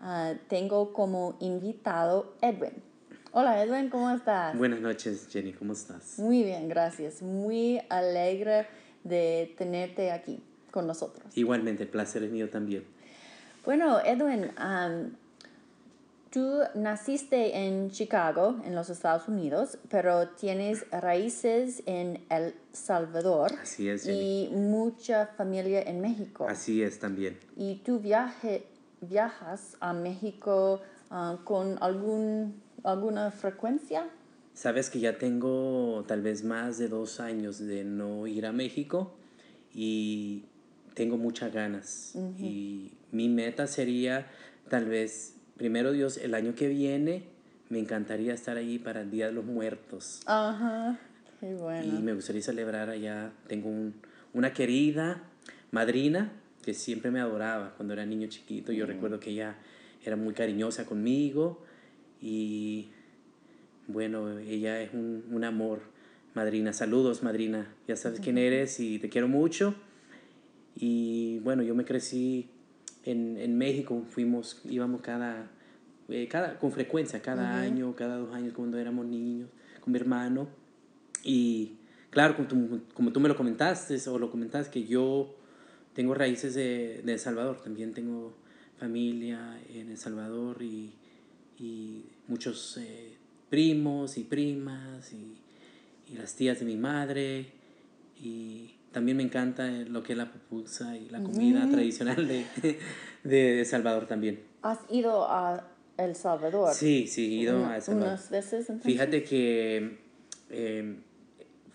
ah, tengo como invitado Edwin. Hola Edwin, ¿cómo estás? Buenas noches Jenny, ¿cómo estás? Muy bien, gracias. Muy alegre de tenerte aquí con nosotros. Igualmente, el placer es mío también. Bueno, Edwin, Tú naciste en Chicago, en los Estados Unidos, pero tienes raíces en El Salvador. Así es. Y mucha familia en México. Así es también. ¿Y tú viaje, viajas a México ah, con algún, alguna frecuencia? Sabes que ya tengo tal vez más de dos años de no ir a México y tengo muchas ganas. Y mi meta sería tal vez primero Dios, el año que viene me encantaría estar allí para el Día de los Muertos. Ajá, qué bueno. Y me gustaría celebrar allá. Tengo una querida madrina que siempre me adoraba cuando era niño chiquito. Yo recuerdo que ella era muy cariñosa conmigo y bueno, ella es un, un amor, madrina. Saludos, madrina. Ya sabes quién eres y te quiero mucho. Y bueno, yo me crecí en, en México fuimos, íbamos cada, eh, cada con frecuencia, cada año, cada dos años cuando éramos niños, con mi hermano. Y claro, como tú, como tú me lo comentaste o lo comentaste, que yo tengo raíces de, de El Salvador, también tengo familia en El Salvador y, y muchos eh, primos y primas y, y las tías de mi madre y también me encanta lo que es la pupusa y la comida tradicional de, de, Salvador también. ¿Has ido a El Salvador? Sí, sí, he ido a El Salvador. ¿Unas veces entonces? Fíjate que em,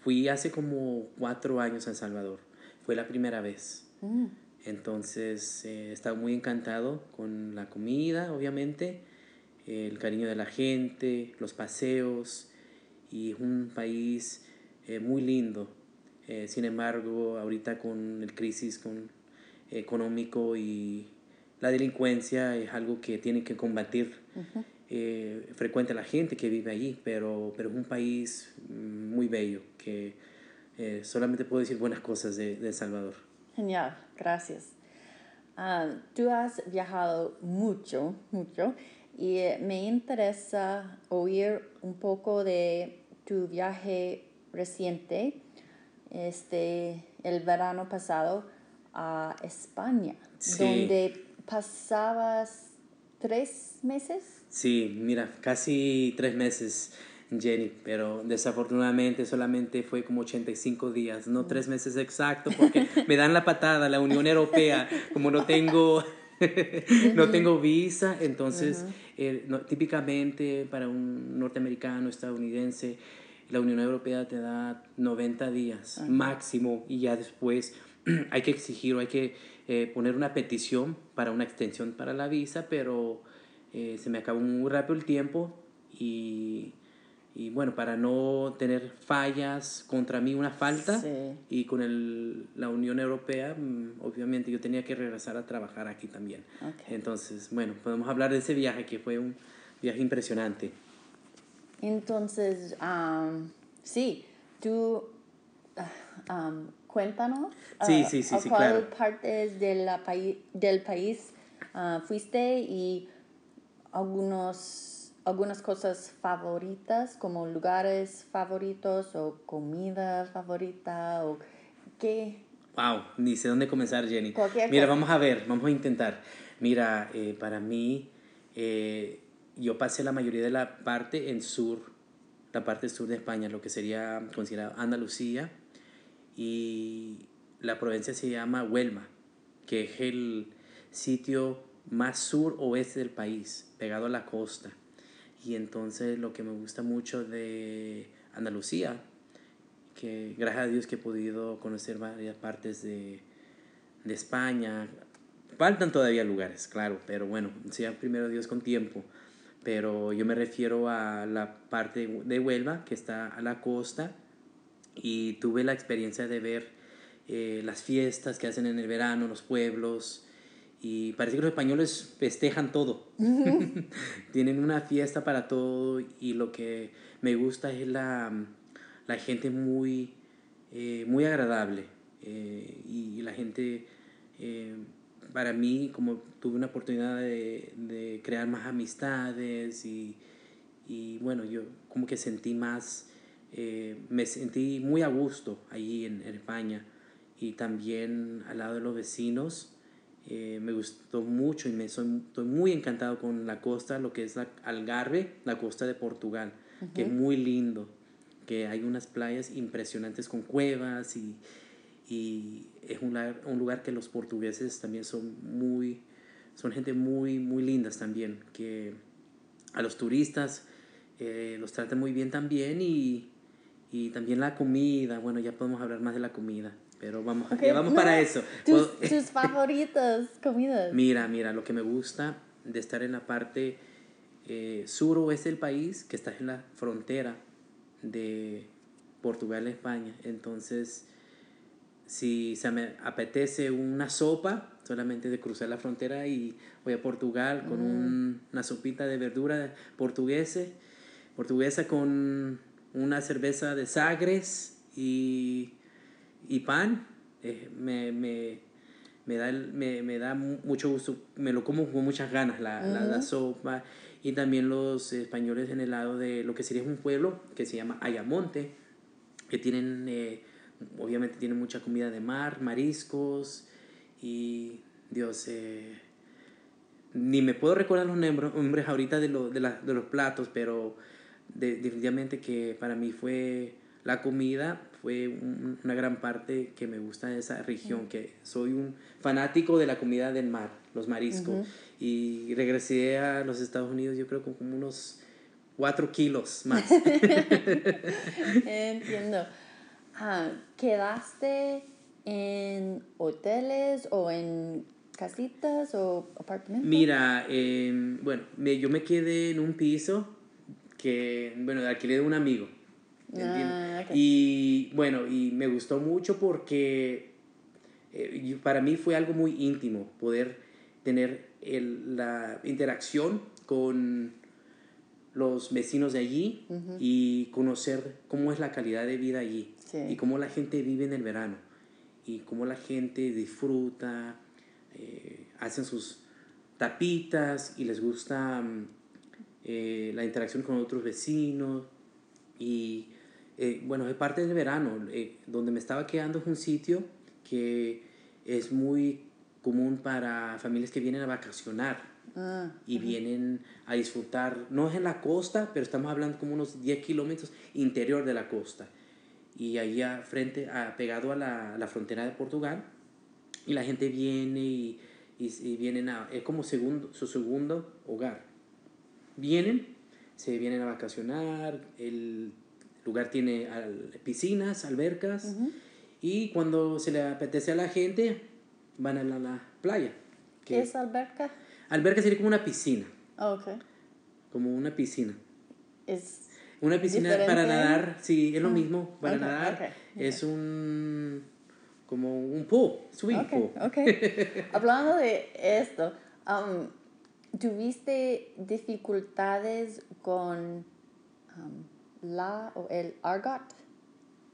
fui hace como cuatro años a El Salvador. Fue la primera vez. Mm. Entonces, eh, estaba muy encantado con la comida, obviamente, el cariño de la gente, los paseos, y es un país eh, muy lindo. Eh, sin embargo, ahorita con el crisis con, económico y la delincuencia es algo que tiene que combatir eh, frecuente la gente que vive allí, pero, pero es un país mm, muy bello que solamente puedo decir buenas cosas de, de El Salvador. Genial, gracias. Ah, tú has viajado mucho, mucho, y me interesa oír un poco de tu viaje reciente este, el verano pasado a España, donde pasabas tres meses. Sí, mira, casi tres meses, Jenny, pero desafortunadamente solamente fue como 85 días, no tres meses exacto, porque me dan la patada la Unión Europea, como no tengo... no tengo visa, entonces eh, típicamente para un norteamericano, estadounidense, la Unión Europea te da 90 días máximo y ya después hay que exigir o hay que eh, poner una petición para una extensión para la visa, pero eh, se me acabó muy rápido el tiempo y, y, bueno, para no tener fallas contra mí, una falta, y con el, la Unión Europea, mm, obviamente yo tenía que regresar a trabajar aquí también. Entonces, bueno, podemos hablar de ese viaje que fue un viaje impresionante. Entonces, sí, tú cuéntanos sí, sí, sí, a cuál parte de la del país ah, fuiste y algunos, algunas cosas favoritas, como lugares favoritos o comida favorita o qué. Wow, ni sé dónde comenzar, Jenny. Mira, vamos a ver, vamos a intentar. Mira, eh, para mí, eh, yo pasé la mayoría de la parte en sur, la parte sur de España, lo que sería considerado Andalucía, y la provincia se llama Huelma, que es el sitio más sur oeste del país, pegado a la costa. Y entonces lo que me gusta mucho de Andalucía, que gracias a Dios que he podido conocer varias partes de, de España, faltan todavía lugares, claro, pero bueno, sea primero Dios con tiempo. Pero yo me refiero a la parte de Huelva, que está a la costa, y tuve la experiencia de ver eh, las fiestas que hacen en el verano, los pueblos, y parece que los españoles festejan todo. Tienen una fiesta para todo y lo que me gusta es la, la gente muy, eh, muy agradable. Eh, y la gente, para mí, como tuve una oportunidad de, de crear más amistades y, y, bueno, yo como que sentí más, me sentí muy a gusto allí en, en España y también al lado de los vecinos. Eh, me gustó mucho y me soy, estoy muy encantado con la costa, lo que es la Algarve, la costa de Portugal, que es muy lindo, que hay unas playas impresionantes con cuevas y, y es un, un, lugar que los portugueses también son muy, son gente muy, muy lindas también, que a los turistas eh, los tratan muy bien también y, y también la comida, bueno, ya podemos hablar más de la comida. Pero vamos, vamos para eso. Tus, tus favoritas comidas. Mira, mira, lo que me gusta de estar en la parte eh, suroeste del país, que está en la frontera de Portugal y España. Entonces, si se me apetece una sopa, solamente de cruzar la frontera y voy a Portugal con mm. una sopita de verdura portuguesa, portuguesa con una cerveza de Sagres y y pan, eh, me, me, me, da, me, me, da mucho gusto, me lo como con muchas ganas, la, la, sopa. Y también los españoles en el lado de lo que sería un pueblo que se llama Ayamonte, que tienen, eh, obviamente tienen mucha comida de mar, mariscos y Dios, eh, ni me puedo recordar los nombres ahorita de, lo, de, la, de los platos, pero definitivamente que para mí fue la comida fue una gran parte que me gusta de esa región, que soy un fanático de la comida del mar, los mariscos. Y regresé a los Estados Unidos yo creo con como unos cuatro kilos más. Entiendo. Ah, ¿Quedaste en hoteles o en casitas o apartamentos? Mira, bueno, yo me quedé en un piso que, bueno, alquilé de un amigo. Ah, y bueno, y me gustó mucho porque eh, para mí fue algo muy íntimo poder tener el, la interacción con los vecinos de allí y conocer cómo es la calidad de vida allí y cómo la gente vive en el verano y cómo la gente disfruta, eh, hacen sus tapitas y les gusta mm, eh, la interacción con otros vecinos y eh, bueno, es parte del verano. Eh, donde me estaba quedando es un sitio que es muy común para familias que vienen a vacacionar ah, y vienen a disfrutar. No es en la costa, pero estamos hablando como unos 10 kilómetros interior de la costa. Y ahí frente, a, pegado a la, la, frontera de Portugal. Y la gente viene y, y, vienen a... Es como segundo, su segundo hogar. Vienen, se vienen a vacacionar, el lugar tiene piscinas, albercas, y cuando se le apetece a la gente, van a la, playa. ¿Qué es alberca? Alberca sería como una piscina. Oh, okay. Como una piscina. Es una piscina para nadar, sí, es lo ah, mismo, para nadar. Es un como un pool, swimming pool. Hablando de esto, um, ¿tuviste dificultades con um, la o el argot,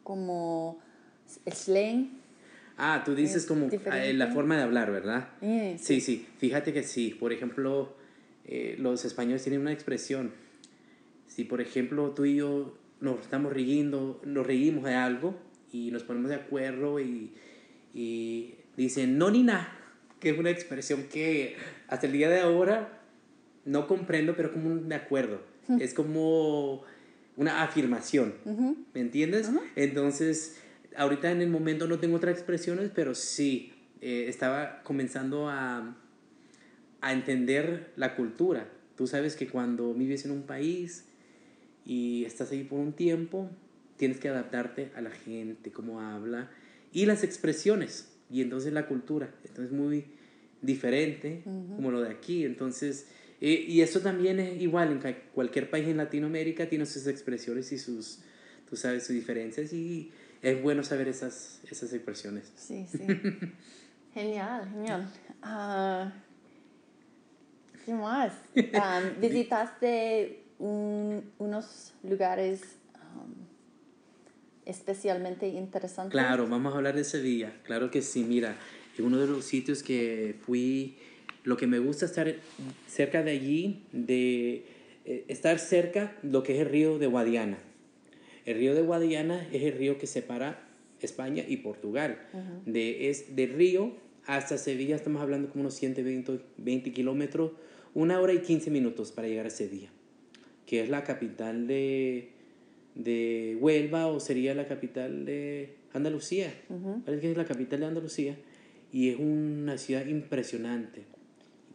como slang. Ah, tú dices como eh, la forma de hablar, ¿verdad? Sí, sí, Fíjate que sí. Por ejemplo, eh, los españoles tienen una expresión. Si, por ejemplo, tú y yo nos estamos riendo, nos reímos de algo y nos ponemos de acuerdo y, y dicen no ni nada, que es una expresión que hasta el día de ahora no comprendo, pero como un de acuerdo. Es como una afirmación, ¿me entiendes? Entonces, ahorita en el momento no tengo otras expresiones, pero sí, eh, estaba comenzando a, a entender la cultura. Tú sabes que cuando vives en un país y estás ahí por un tiempo, tienes que adaptarte a la gente, cómo habla y las expresiones y entonces la cultura. Entonces muy diferente como lo de aquí. Entonces, eh, y eso también es igual en cualquier país en Latinoamérica, tiene sus expresiones y sus, tú sabes, sus diferencias y es bueno saber esas, esas expresiones. Sí, sí. genial, genial. Ah, ¿Qué más? ¿Visitaste unos lugares um, especialmente interesantes? Claro, vamos a hablar de Sevilla. Claro que sí, mira, uno de los sitios que fui, lo que me gusta estar cerca de allí, de eh, estar cerca lo que es el río de Guadiana. El río de Guadiana es el río que separa España y Portugal. de, es del río hasta Sevilla estamos hablando como unos 120 20 kilómetros, una hora y 15 minutos para llegar a Sevilla, que es la capital de, de Huelva o sería la capital de Andalucía. Parece que es la capital de Andalucía y es una ciudad impresionante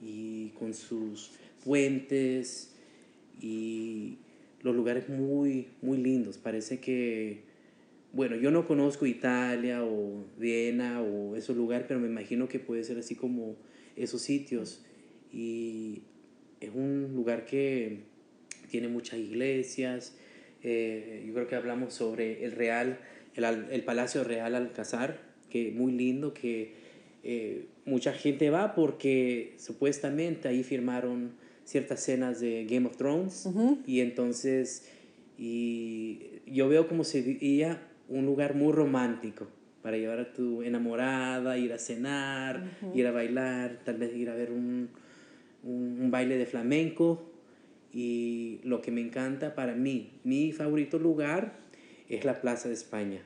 y con sus puentes y los lugares muy, muy lindos. Parece que bueno, yo no conozco Italia o Viena o esos lugares, pero me imagino que puede ser así como esos sitios. Y es un lugar que tiene muchas iglesias. Eh, yo creo que hablamos sobre el Real, el, Palacio Real Alcázar, que es muy lindo, que eh, mucha gente va porque supuestamente ahí firmaron ciertas escenas de Game of Thrones. Y entonces, y yo veo como se veía un lugar muy romántico para llevar a tu enamorada, ir a cenar, ir a bailar, tal vez ir a ver un, un, baile de flamenco. Y lo que me encanta para mí, mi favorito lugar es la Plaza de España,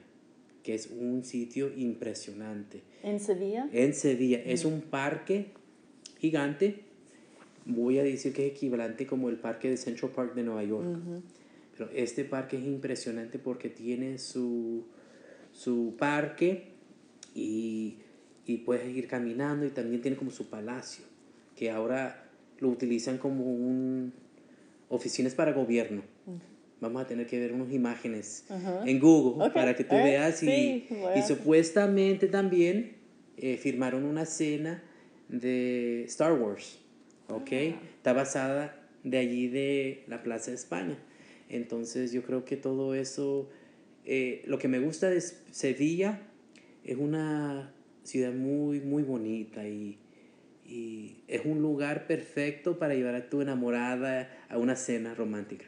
que es un sitio impresionante. ¿En Sevilla? En Sevilla. Es un parque gigante. Voy a decir que es equivalente como el parque de Central Park de Nueva York este parque es impresionante porque tiene su, su parque y, y, puedes ir caminando y también tiene como su palacio, que ahora lo utilizan como un oficinas para gobierno. Vamos a tener que ver unas imágenes en Google para que tú eh, veas. Y, y supuestamente también eh, firmaron una escena de Star Wars. ¿ok? Ah. Está basada de allí de la Plaza de España. Entonces yo creo que todo eso, eh, lo que me gusta de Sevilla es una ciudad muy, muy bonita y, y es un lugar perfecto para llevar a tu enamorada a una cena romántica.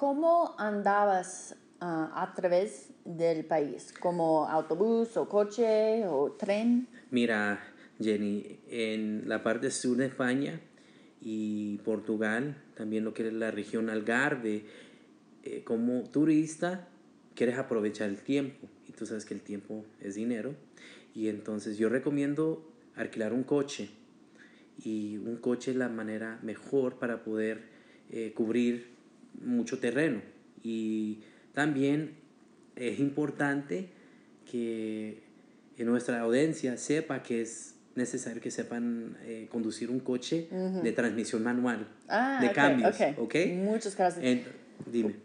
¿Cómo andabas ah, a través del país, como autobús o coche o tren? Mira, Jenny, en la parte sur de España y Portugal, también lo que es la región Algarve, eh, como turista quieres aprovechar el tiempo y tú sabes que el tiempo es dinero y entonces yo recomiendo alquilar un coche y un coche es la manera mejor para poder eh, cubrir mucho terreno y también es importante que nuestra audiencia sepa que es necesario que sepan eh, conducir un coche de transmisión manual, ah, de cambios, okay. Muchas gracias. dime.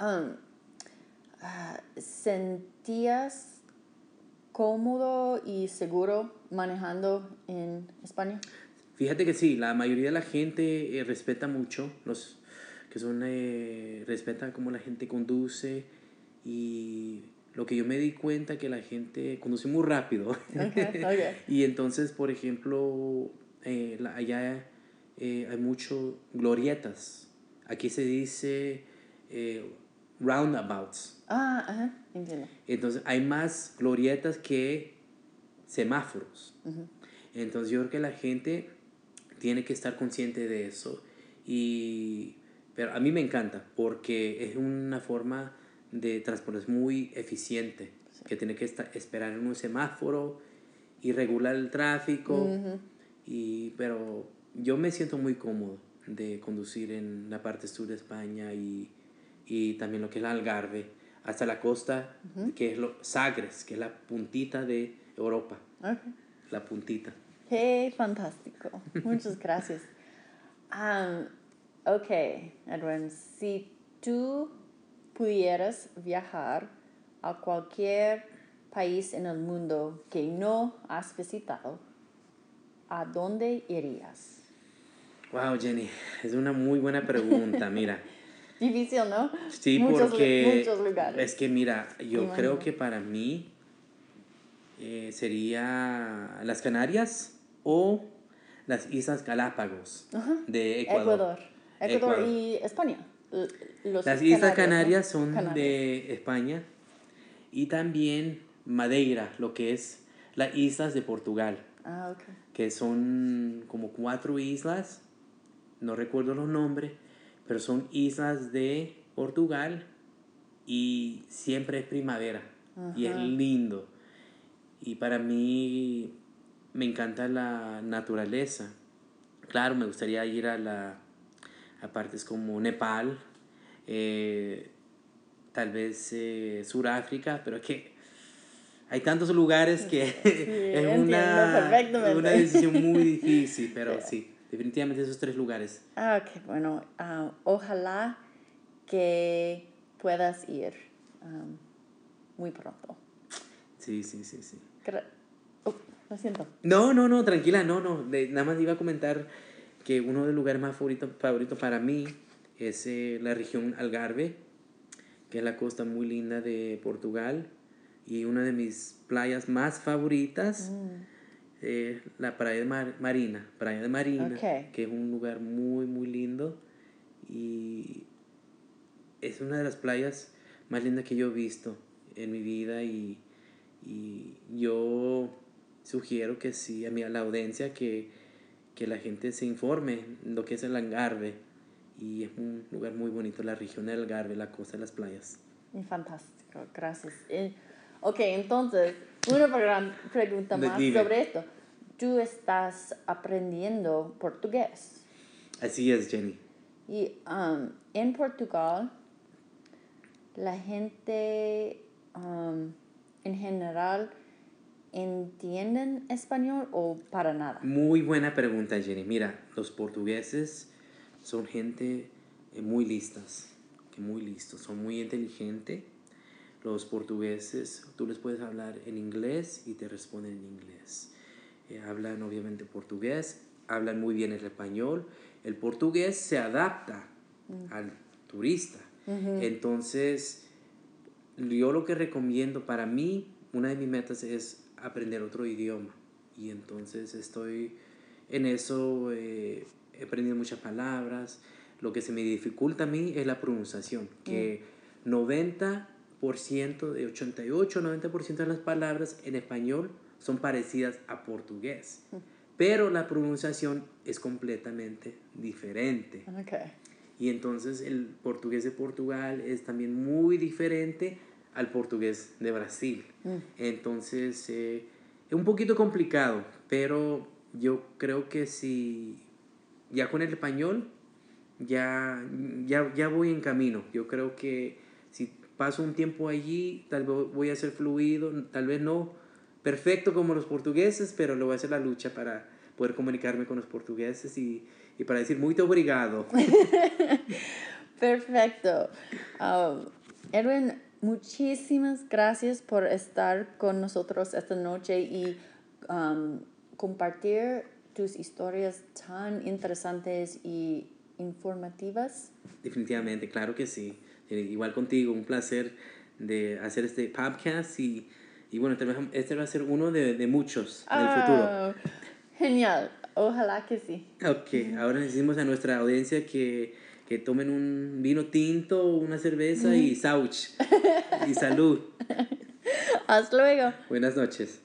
Um, ah, ¿Sentías cómodo y seguro manejando en España? Fíjate que sí, la mayoría de la gente eh, respeta mucho, los que son, eh, respeta cómo la gente conduce y lo que yo me di cuenta que la gente conduce muy rápido. y entonces, por ejemplo, eh, allá eh, hay mucho glorietas. Aquí se dice eh, roundabouts. Ah, ajá, entiendo. Entonces, hay más glorietas que semáforos. Entonces, yo creo que la gente tiene que estar consciente de eso. Y, pero a mí me encanta porque es una forma de transporte muy eficiente, que tiene que estar, esperar en un semáforo y regular el tráfico, y, pero yo me siento muy cómodo de conducir en la parte sur de España y, y también lo que es el Algarve, hasta la costa, que es lo, Sagres, que es la puntita de Europa. La puntita. ¡Qué fantástico! Muchas gracias. Um, ok, Edwin, si tú pudieras viajar a cualquier país en el mundo que no has visitado, ¿a dónde irías? Wow, Jenny, es una muy buena pregunta, mira. Difícil, ¿no? Sí, Muchos porque muchos lugares. es que mira, yo creo que para mí eh, sería las Canarias o las Islas Galápagos de Ecuador. Ecuador. Ecuador, y España. Los Las Islas. Canarias son Canarias. de España y también Madeira, lo que es las islas de Portugal, Ah, ok. que son como cuatro islas, no recuerdo los nombres, pero son islas de Portugal y siempre es primavera y es lindo. Y para mí me encanta la naturaleza. Claro, me gustaría ir a la a partes como Nepal, eh, tal vez eh, Sudáfrica, pero que hay tantos lugares que es una, una decisión muy difícil, pero sí, definitivamente esos tres lugares. Ah, ok, bueno, ah, ojalá que puedas ir muy pronto. Sí, sí, sí, sí. Oh, lo siento. No, no, no, tranquila, no, no. de- nada más iba a comentar que uno de los lugares más favoritos favorito para mí es eh, la región Algarve, que es la costa muy linda de Portugal. Y una de mis playas más favoritas es la playa de Mar- Marina, playa de Marina, Ok. que es un lugar muy, muy lindo. Y es una de las playas más lindas que yo he visto en mi vida y, y yo sugiero que sí a, mi, a la audiencia que, que la gente se informe lo que es el Algarve y es un lugar muy bonito, la región del Algarve, la costa de las playas. Y Fantástico, gracias. Eh, ok, entonces, una pregunta más dime. sobre esto. Tú estás aprendiendo portugués Así es, Jenny. y am, en Portugal la gente am, en general entienden español o para nada. Muy buena pregunta, Jenny. Mira, los portugueses son gente eh, muy listas, que muy listos, son muy inteligentes. Los portugueses, tú les puedes hablar en inglés y te responden en inglés. Eh, hablan obviamente portugués, hablan muy bien el español. El portugués se adapta al turista. Entonces, yo lo que recomiendo para mí, una de mis metas es aprender otro idioma. Y entonces estoy en eso, eh, he aprendido muchas palabras. Lo que se me dificulta a mí es la pronunciación, que 90%, de 88, 90% de las palabras en español son parecidas a portugués. Pero la pronunciación es completamente diferente. Y entonces el portugués de Portugal es también muy diferente al portugués de Brasil. Entonces eh, es un poquito complicado, pero yo creo que si ya con el español ya, ya, ya voy en camino. Yo creo que si paso un tiempo allí, tal vez voy a ser fluido, tal vez no perfecto como los portugueses, pero lo voy a hacer la lucha para poder comunicarme con los portugueses y, y para decir muy obrigado. Perfecto. Um, Edwin, muchísimas gracias por estar con nosotros esta noche y um, compartir tus historias tan interesantes y informativas. Definitivamente, claro que sí. Eh, Igual contigo, un placer de hacer este podcast y, y bueno, este va a ser uno de, de muchos en el futuro. Ah, Genial. Ojalá que sí. Ok, ahora decimos a nuestra audiencia que, que tomen un vino tinto, una cerveza y sauch. Y salud. Hasta luego. Buenas noches.